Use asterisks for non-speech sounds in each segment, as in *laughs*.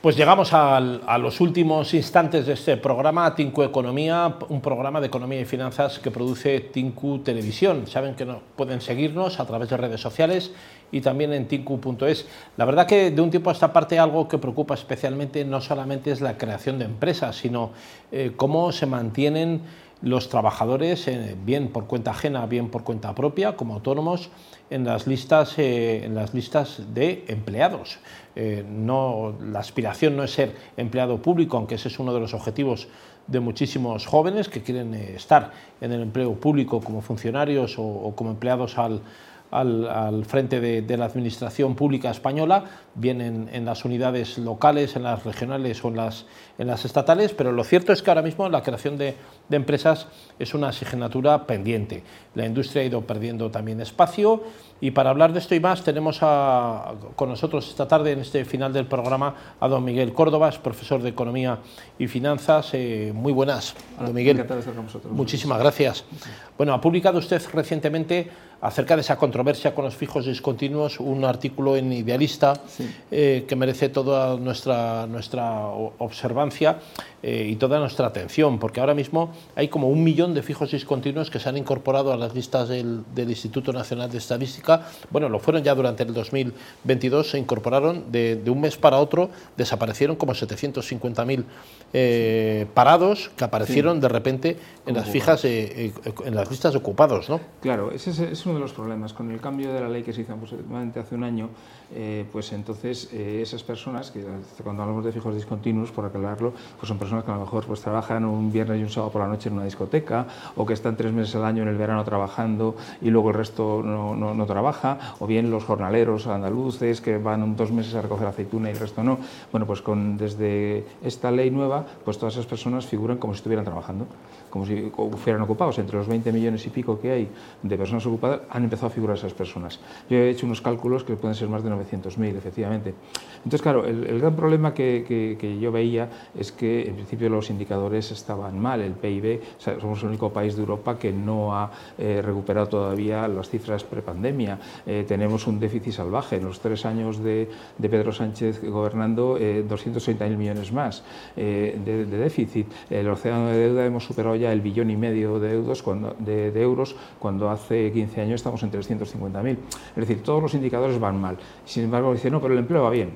Pues llegamos a los últimos instantes de este programa, Tinku Economía, un programa de economía y finanzas que produce Tinku Televisión. Saben que pueden seguirnos a través de redes sociales y también en tinku.es. La verdad que de un tiempo a esta parte algo que preocupa especialmente no solamente es la creación de empresas, sino eh, cómo se mantienen los trabajadores, eh, bien por cuenta ajena, bien por cuenta propia, como autónomos, en las listas, eh, en las listas de empleados. Eh, no, la aspiración no es ser empleado público, aunque ese es uno de los objetivos de muchísimos jóvenes que quieren estar en el empleo público como funcionarios o como empleados al, al, frente de, la Administración Pública Española, bien en, las unidades locales, en las regionales o en las, en las estatales, pero lo cierto es que ahora mismo la creación de, empresas es una asignatura pendiente. La industria ha ido perdiendo también espacio y para hablar de esto y más tenemos con nosotros esta tarde en este final del programa a don Miguel Córdoba, profesor de Economía y Finanzas. Eh, muy buenas, don Miguel. Muchísimas gracias. Bueno, ha publicado usted recientemente acerca de esa controversia con los fijos discontinuos, un artículo en Idealista eh, que merece toda nuestra, nuestra observancia eh, y toda nuestra atención, porque ahora mismo hay como un millón de fijos discontinuos que se han incorporado a las listas del, Instituto Nacional de Estadística. Bueno, lo fueron ya durante el 2022, se incorporaron de, un mes para otro, desaparecieron como 750.000 eh, parados que aparecieron de repente en las fijas, en las listas de ocupados, ¿no? Claro, ese es uno de los problemas. Con el cambio de la ley que se hizo aproximadamente hace un año, eh, pues entonces eh, esas personas, que cuando hablamos de fijos discontinuos, por aclararlo, pues son personas que a lo mejor pues, trabajan un viernes y un sábado por la noche en una discoteca, o que están tres meses al año en el verano trabajando y luego el resto no, no, trabaja, o bien los jornaleros andaluces que van dos meses a recoger aceituna y el resto no. Bueno, pues con, desde esta ley nueva, pues todas esas personas figuran como si estuvieran trabajando, como si fueran ocupados. Entre los 20 millones y pico que hay de personas ocupadas, han empezado a figurar esas personas. Yo he hecho unos cálculos que pueden ser más de 900.000, efectivamente. Entonces, claro, el, gran problema que, yo veía es que en principio los indicadores estaban mal. El PIB, somos el único país de Europa que no ha eh, recuperado todavía las cifras prepandemia. Eh, tenemos un déficit salvaje. En los tres años de, Pedro Sánchez gobernando, eh, 230.000 millones más eh, de, déficit. El océano de deuda hemos superado ya el billón y medio de, euros cuando, de, de euros cuando hace 15 años estamos en 350.000. Es decir, todos los indicadores van mal. Sin embargo, dice, no, pero el empleo va bien.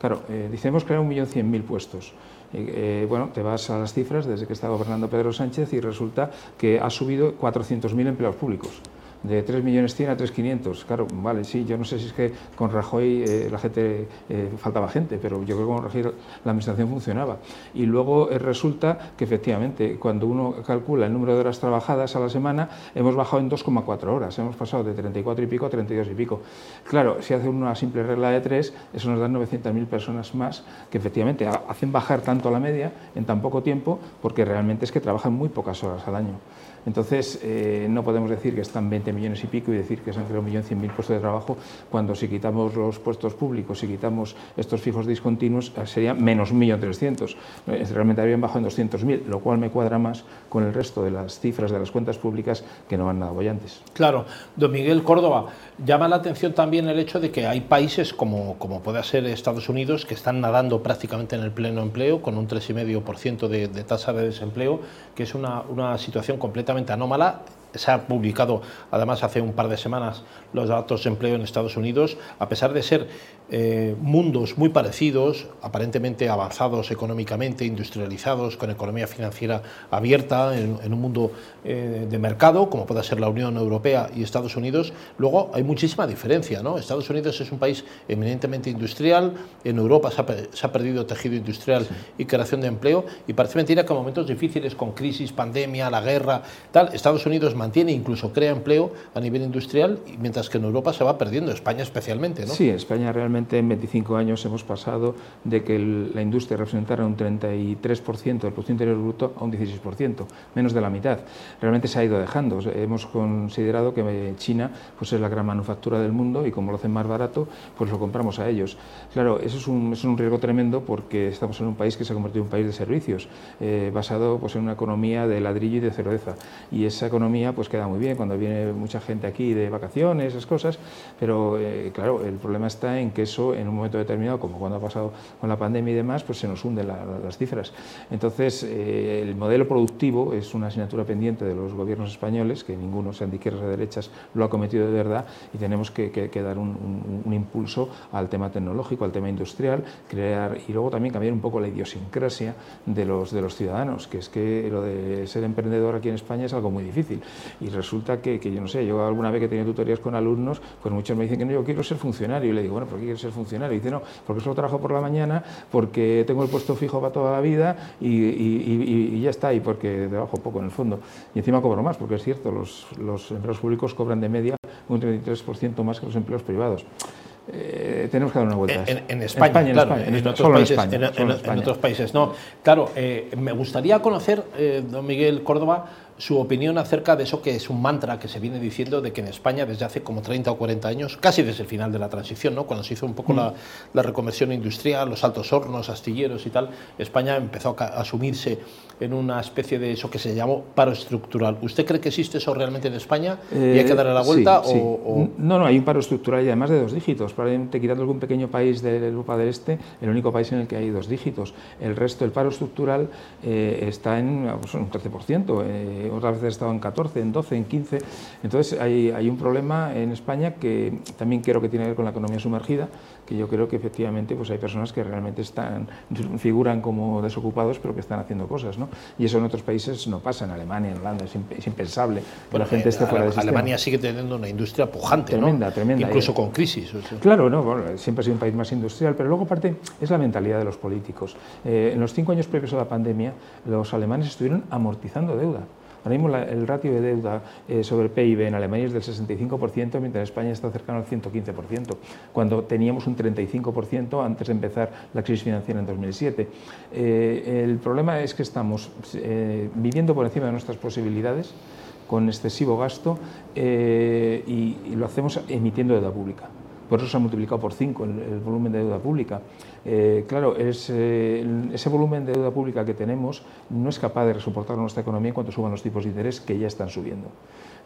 Claro, eh, dice, hemos creado 1.100.000 puestos. Eh, bueno, te vas a las cifras desde que está gobernando Pedro Sánchez y resulta que ha subido 400.000 empleados públicos de 3 millones 100 a 3.500. Claro, vale, sí, yo no sé si es que con Rajoy eh, la gente, eh, faltaba gente, pero yo creo que con Rajoy la administración funcionaba. Y luego eh, resulta que efectivamente, cuando uno calcula el número de horas trabajadas a la semana, hemos bajado en 2,4 horas, hemos pasado de 34 y pico a 32 y pico. Claro, si hace una simple regla de 3, eso nos da 900.000 personas más que efectivamente hacen bajar tanto la media en tan poco tiempo, porque realmente es que trabajan muy pocas horas al año. Entonces, no podemos decir que están 20 millones y pico y decir que se han creado un millón cien mil puestos de trabajo, cuando si quitamos los puestos públicos, si quitamos estos fijos discontinuos, eh, sería menos un millón trescientos. Eh, realmente habrían bajado en 200.000, lo cual me cuadra más con el resto de las cifras de las cuentas públicas que no van nada bollantes. Claro. Don Miguel Córdoba, llama la atención también el hecho de que hay países como, como puede ser Estados Unidos que están nadando prácticamente en el pleno empleo, con un 3,5% de, de tasa de desempleo, que es una, una situación completamente anómala. Se ha publicado, además, hace un par de semanas los datos de empleo en Estados Unidos, a pesar de ser eh, mundos muy parecidos, aparentemente avanzados económicamente, industrializados, con economía financiera abierta, en, un mundo eh, de mercado, como puede ser la Unión Europea y Estados Unidos, luego hay muchísima diferencia. ¿no? Estados Unidos es un país eminentemente industrial, en Europa se ha, perdido tejido industrial y creación de empleo, y parece mentira que en momentos difíciles, con crisis, pandemia, la guerra, tal, Estados Unidos mantiene, incluso crea empleo a nivel industrial, mientras que en Europa se va perdiendo, España especialmente, ¿no? Sí, España realmente en 25 años hemos pasado de que la industria representara un 33% del Producto Interior Bruto a un 16%, menos de la mitad. Realmente se ha ido dejando. Hemos considerado que China pues es la gran manufactura del mundo y como lo hacen más barato, pues lo compramos a ellos. Claro, eso es un, es un riesgo tremendo porque estamos en un país que se ha convertido en un país de servicios, eh, basado pues, en una economía de ladrillo y de cerveza. Y esa economía pues queda muy bien cuando viene mucha gente aquí de vacaciones, esas cosas, pero eh, claro, el problema está en que eso en un momento determinado, como cuando ha pasado con la pandemia y demás, pues se nos hunden las cifras. Entonces, eh, el modelo productivo es una asignatura pendiente de los gobiernos españoles, que ninguno, sean de izquierdas o de derechas, lo ha cometido de verdad y tenemos que, dar un, un, impulso al tema tecnológico, al tema industrial, crear y luego también cambiar un poco la idiosincrasia de los, de los ciudadanos, que es que lo de ser emprendedor aquí en España es algo muy difícil y resulta que, que yo no sé, yo alguna vez que he tenido tutorías con alumnos, pues muchos me dicen que no, yo quiero ser funcionario y le digo, bueno, ¿por qué quieres ser funcionario? Y dice, no, porque solo trabajo por la mañana, porque tengo el puesto fijo para toda la vida y, ya está, y porque trabajo poco en el fondo. Y encima cobro más, porque es cierto, los, los empleos públicos cobran de media un 33% más que los empleos privados. Eh, tenemos que dar una vuelta. En, España, claro, en, otros países, en, otros países, no. Claro, eh, me gustaría conocer, eh, don Miguel Córdoba, su opinión acerca de eso que es un mantra que se viene diciendo de que en España desde hace como 30 o 40 años, casi desde el final de la transición, ¿no? cuando se hizo un poco la, mm. reconversión industrial, los altos hornos, astilleros y tal, España empezó a asumirse en una especie de eso que se llamó paro estructural. ¿Usted cree que existe eso realmente en España y hay que darle la vuelta? o, No, no, hay un paro estructural y además de dos dígitos. Probablemente quitando algún pequeño país de Europa del Este, el único país en el que hay dos dígitos. El resto, del paro estructural eh, está en pues, un 13%. Eh, otras veces ha estado en 14, en 12, en 15. Entonces hay, hay, un problema en España que también creo que tiene que ver con la economía sumergida, que yo creo que efectivamente pues hay personas que realmente están, figuran como desocupados, pero que están haciendo cosas. ¿no? Y eso en otros países no pasa, en Alemania, en Holanda, es, impensable que la gente esté fuera de Alemania sigue teniendo una industria pujante, tremenda, tremenda. Incluso con crisis. Claro, no, siempre ha sido un país más industrial, pero luego parte es la mentalidad de los políticos. Eh, en los cinco años previos a la pandemia, los alemanes estuvieron amortizando deuda. Ahora mismo el ratio de deuda eh, sobre PIB en Alemania es del 65%, mientras en España está cercano al 115%, cuando teníamos un 35% antes de empezar la crisis financiera en 2007. Eh, el problema es que estamos eh, viviendo por encima de nuestras posibilidades, con excesivo gasto, y lo hacemos emitiendo deuda pública. Por eso se ha multiplicado por 5 el, volumen de deuda pública. Eh, claro, ese volumen de deuda pública que tenemos no es capaz de soportar nuestra economía en cuanto suban los tipos de interés que ya están subiendo.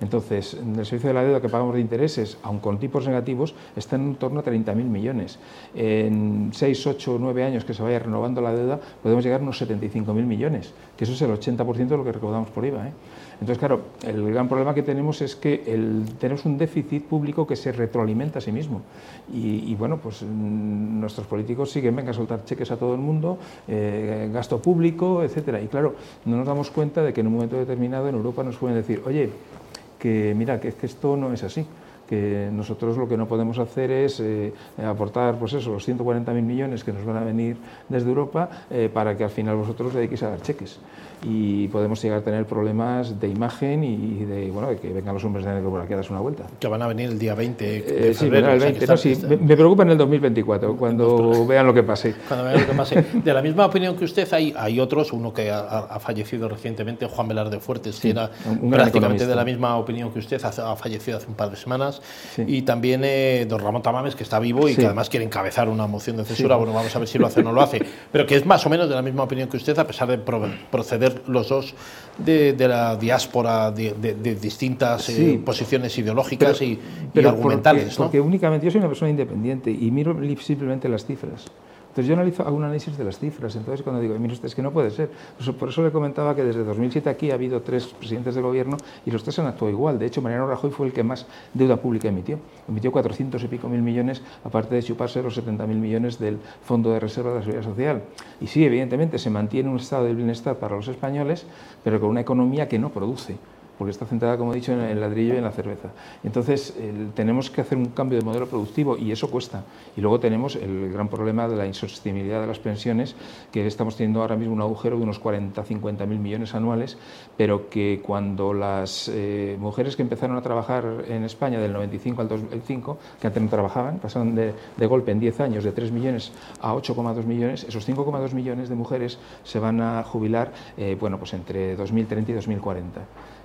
Entonces, el servicio de la deuda que pagamos de intereses, aun con tipos negativos, está en torno a 30.000 millones. En 6, 8, 9 años que se vaya renovando la deuda, podemos llegar a unos 75.000 millones, que eso es el 80% de lo que recaudamos por IVA. ¿eh? Entonces, claro, el gran problema que tenemos es que tenemos un déficit público que se retroalimenta a sí mismo. Y, bueno, pues mm, nuestros políticos siguen, venga a soltar cheques a todo el mundo, eh, gasto público, etcétera. Y claro, no nos damos cuenta de que en un momento determinado en Europa nos pueden decir, oye, que mira, que, que esto no es así que nosotros lo que no podemos hacer es eh, aportar pues eso, los 140.000 millones que nos van a venir desde Europa eh, para que al final vosotros dediquéis a dar cheques y podemos llegar a tener problemas de imagen y de, bueno, de que vengan los hombres de negro por aquí a darse una vuelta. Que van a venir el día 20 de eh, febrero. el 20, sí, me, preocupa en el 2024, cuando *laughs* vean lo que pase. Cuando vean lo que pase. De la misma opinión que usted, hay, hay otros, uno que ha, fallecido recientemente, Juan Velarde Fuertes, que era prácticamente de la misma opinión que usted, ha, fallecido hace un par de semanas, y también eh, don Ramón Tamames, que está vivo y que además quiere encabezar una moción de censura, bueno, vamos a ver si lo hace o no lo hace, *laughs* pero que es más o menos de la misma opinión que usted, a pesar de proceder los dos de, la diáspora de, distintas eh, posiciones ideológicas y, argumentales. porque únicamente yo soy una persona independiente y miro simplemente las cifras. Entonces yo analizo, hago un análisis de las cifras, entonces cuando digo, mire usted, es que no puede ser. Por eso le comentaba que desde 2007 aquí ha habido tres presidentes de gobierno y los tres han actuado igual. De hecho, Mariano Rajoy fue el que más deuda pública emitió. Emitió 400 y pico mil millones, aparte de chuparse los 70 mil millones del Fondo de Reserva de la Seguridad Social. Y sí, evidentemente, se mantiene un estado de bienestar para los españoles, pero con una economía que no produce porque está centrada, como he dicho, en el ladrillo y en la cerveza. Entonces, tenemos que hacer un cambio de modelo productivo y eso cuesta. Y luego tenemos el gran problema de la insostenibilidad de las pensiones, que estamos teniendo ahora mismo un agujero de unos 40, 50 mil millones anuales, pero que cuando las eh, mujeres que empezaron a trabajar en España del 95 al 2005, que antes no trabajaban, pasaron de, golpe en 10 años de 3 millones a 8,2 millones, esos 5,2 millones de mujeres se van a jubilar, eh, bueno, pues entre 2030 y 2040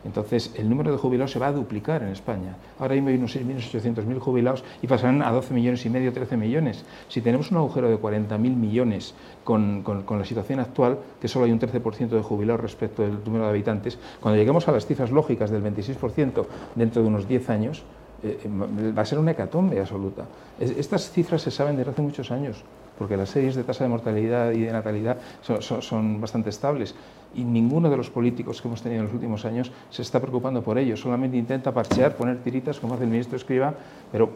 Entonces, el número de jubilados se va a duplicar en España. Ahora mismo hay unos 6.800.000 jubilados y pasarán a 12 millones y medio, 13 millones. Si tenemos un agujero de 40.000 millones con, la situación actual, que solo hay un 13% de jubilados respecto del número de habitantes, cuando lleguemos a las cifras lógicas del 26% dentro de unos 10 años, eh, va a ser una hecatombe absoluta. estas cifras se saben desde hace muchos años, porque las series de tasa de mortalidad y de natalidad son, bastante estables y ninguno de los políticos que hemos tenido en los últimos años se está preocupando por ello, solamente intenta parchear, poner tiritas como hace el ministro Escriba, pero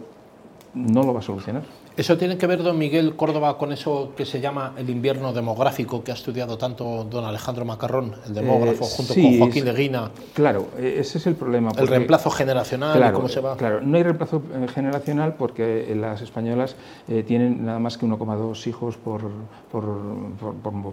no lo va a solucionar. ¿Eso tiene que ver, don Miguel Córdoba, con eso que se llama el invierno demográfico que ha estudiado tanto don Alejandro Macarrón, el demógrafo, eh, junto con Joaquín Leguina? Claro, e-, ese es el problema. el reemplazo generacional, ¿cómo se va? Claro, no hay reemplazo eh, generacional porque las españolas eh, tienen nada más que 1,2 hijos por, por,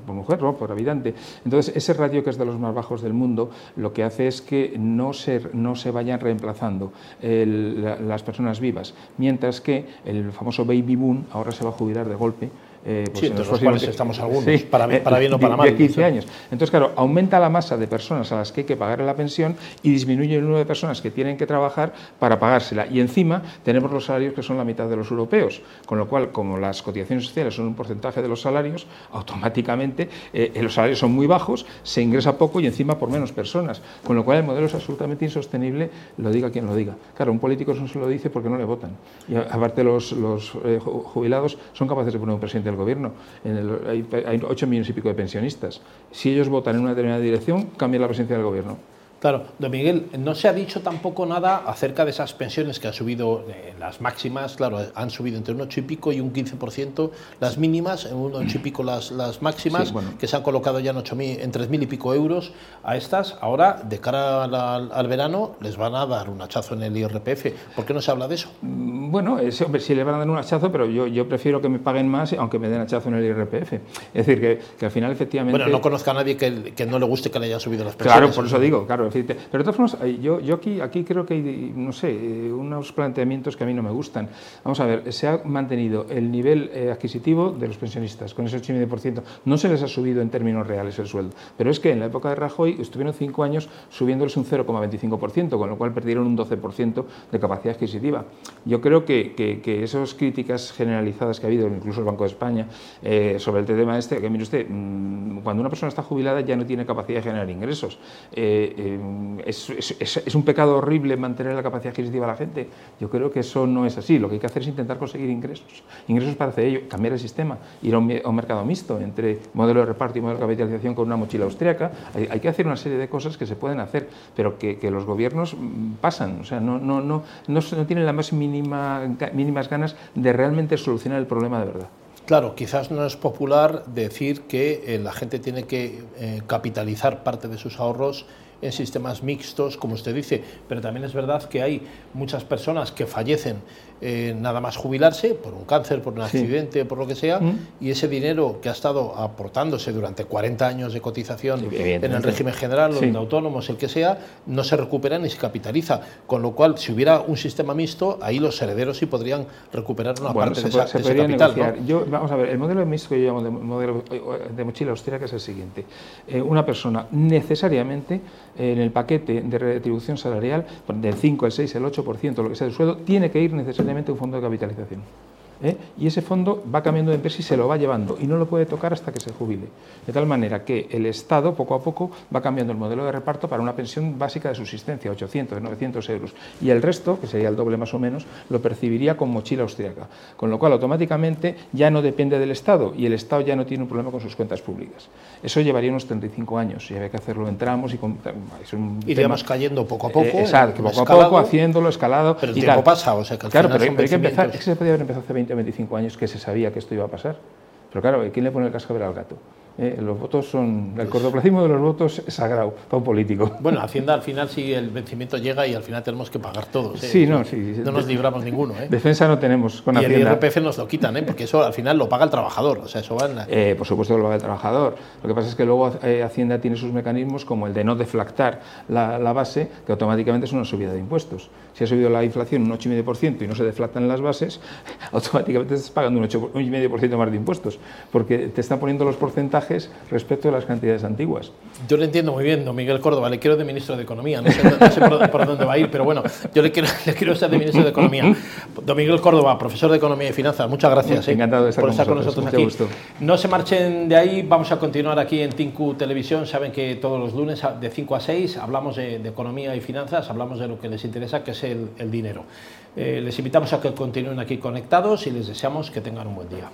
mujer, por habitante. Entonces, ese ratio que es de los más bajos del mundo, lo que hace es que no se, no se vayan reemplazando las personas vivas, mientras que el famoso baby boom ahora se va a jubilar de golpe eh, pues sí, entre los cuales estamos *laughs* algunos, para, para, bien o *laughs* para mal. De 15 años. Entonces, claro, aumenta la masa de personas a las que hay que pagar la pensión y disminuye el número de personas que tienen que trabajar para pagársela. Y encima tenemos los salarios que son la mitad de los europeos, con lo cual, como las cotizaciones sociales son un porcentaje de los salarios, automáticamente eh, los salarios son muy bajos, se ingresa poco y encima por menos personas, con lo cual el modelo es absolutamente insostenible, lo diga quien lo diga. Claro, un político no se lo dice porque no le votan. Y aparte los, los eh, jubilados son capaces de poner un presidente gobierno. hay, hay 8 millones y pico de pensionistas. Si ellos votan en una determinada dirección, cambia la presidencia del gobierno. Claro, don Miguel, no se ha dicho tampoco nada acerca de esas pensiones que han subido, eh, las máximas, claro, han subido entre un 8 y pico y un 15%, las mínimas, en un 8 y pico las, las máximas, que se han colocado ya en, 8 en 3.000 y pico euros a estas. Ahora, de cara al, verano, les van a dar un hachazo en el IRPF. ¿Por qué no se habla de eso? Mm, bueno, hombre, sí le van a dar un hachazo, pero yo, yo prefiero que me paguen más, aunque me den hachazo en el IRPF. Es decir, que, que al final, efectivamente. Bueno, no conozca a nadie que, que no le guste que le hayan subido las pensiones. Claro, por eso digo, claro pero de todas formas, yo, aquí, aquí creo que hay, no sé, unos planteamientos que a mí no me gustan. Vamos a ver, se ha mantenido el nivel eh, adquisitivo de los pensionistas con ese 8,5%. No se les ha subido en términos reales el sueldo, pero es que en la época de Rajoy estuvieron cinco años subiéndoles un 0,25%, con lo cual perdieron un 12% de capacidad adquisitiva. Yo creo que, que, esas críticas generalizadas que ha habido, incluso el Banco de España, eh, sobre el tema este, que mire usted, mm, cuando una persona está jubilada ya no tiene capacidad de generar ingresos. Eh, es, un pecado horrible mantener la capacidad adquisitiva de la gente. Yo creo que eso no es así. Lo que hay que hacer es intentar conseguir ingresos. Ingresos para hacer ello, cambiar el sistema, ir a un, mercado mixto entre modelo de reparto y modelo de capitalización con una mochila austríaca. Hay, que hacer una serie de cosas que se pueden hacer, pero que, los gobiernos mm, pasan. O sea, no, no, no, no, tienen las más mínima, mínimas ganas de realmente solucionar el problema de verdad. Claro, quizás no es popular decir que eh, la gente tiene que eh, capitalizar parte de sus ahorros en sistemas mixtos, como usted dice, pero también es verdad que hay muchas personas que fallecen eh, nada más jubilarse por un cáncer, por un accidente, por lo que sea, mm. y ese dinero que ha estado aportándose durante 40 años de cotización en el régimen general o en autónomos, el que sea, no se recupera ni se capitaliza. Con lo cual, si hubiera un sistema mixto, ahí los herederos sí podrían recuperar una parte de, esa, ese capital. Yo, vamos a ver, el modelo de mixto que yo llamo de modelo de mochila austríaca es el siguiente. Eh, una persona necesariamente en el paquete de retribución salarial, del 5, el 6, el 8%, lo que sea del sueldo, tiene que ir necesariamente un fondo de capitalización. ¿Eh? y ese fondo va cambiando de empresa y se lo va llevando y no lo puede tocar hasta que se jubile. De tal manera que el Estado poco a poco va cambiando el modelo de reparto para una pensión básica de subsistencia, 800, 900 euros, y el resto, que sería el doble más o menos, lo percibiría con mochila austríaca, con lo cual automáticamente ya no depende del Estado y el Estado ya no tiene un problema con sus cuentas públicas. Eso llevaría unos 35 años y había que hacerlo en tramos y con, es un Iríamos cayendo poco a poco. Eh, exacto, poco a poco, haciéndolo, escalado. Pero el tiempo pasa, o sea que al claro, pero hay que empezar, es que se podía haber empezado hace 20 o 25 años que se sabía que esto iba a pasar. Pero claro, ¿quién le pone el cascabel al gato? Eh, los votos son. El cortoplacismo de los votos es sagrado para un político. Bueno, Hacienda al final, si el vencimiento llega y al final tenemos que pagar todos. ¿eh? Sí, no, sí. No nos libramos ninguno. ¿eh? Defensa no tenemos con y Hacienda. el IRPF nos lo quitan, ¿eh? porque eso al final lo paga el trabajador. O sea, eso va eh, por supuesto que lo paga el trabajador. Lo que pasa es que luego Hacienda tiene sus mecanismos como el de no deflactar la, la base, que automáticamente es una subida de impuestos. Si ha subido la inflación un 8,5% y no se deflactan las bases, *laughs* automáticamente estás pagando un 8,5% más de impuestos, porque te están poniendo los porcentajes porcentajes respecto a las cantidades antiguas. Yo le entiendo muy bien, don Miguel Córdoba, le quiero de ministro de Economía, no sé, no sé por, por, dónde va a ir, pero bueno, yo le quiero, le quiero ser de ministro de Economía. Don Miguel Córdoba, profesor de Economía y Finanzas, muchas gracias ¿eh? Encantado de estar, por estar con nosotros, con nosotros aquí. No se marchen de ahí, vamos a continuar aquí en Tinku Televisión, saben que todos los lunes de 5 a 6 hablamos de, de, economía y finanzas, hablamos de lo que les interesa, que es el, el dinero. Eh, les invitamos a que continúen aquí conectados y les deseamos que tengan un buen día.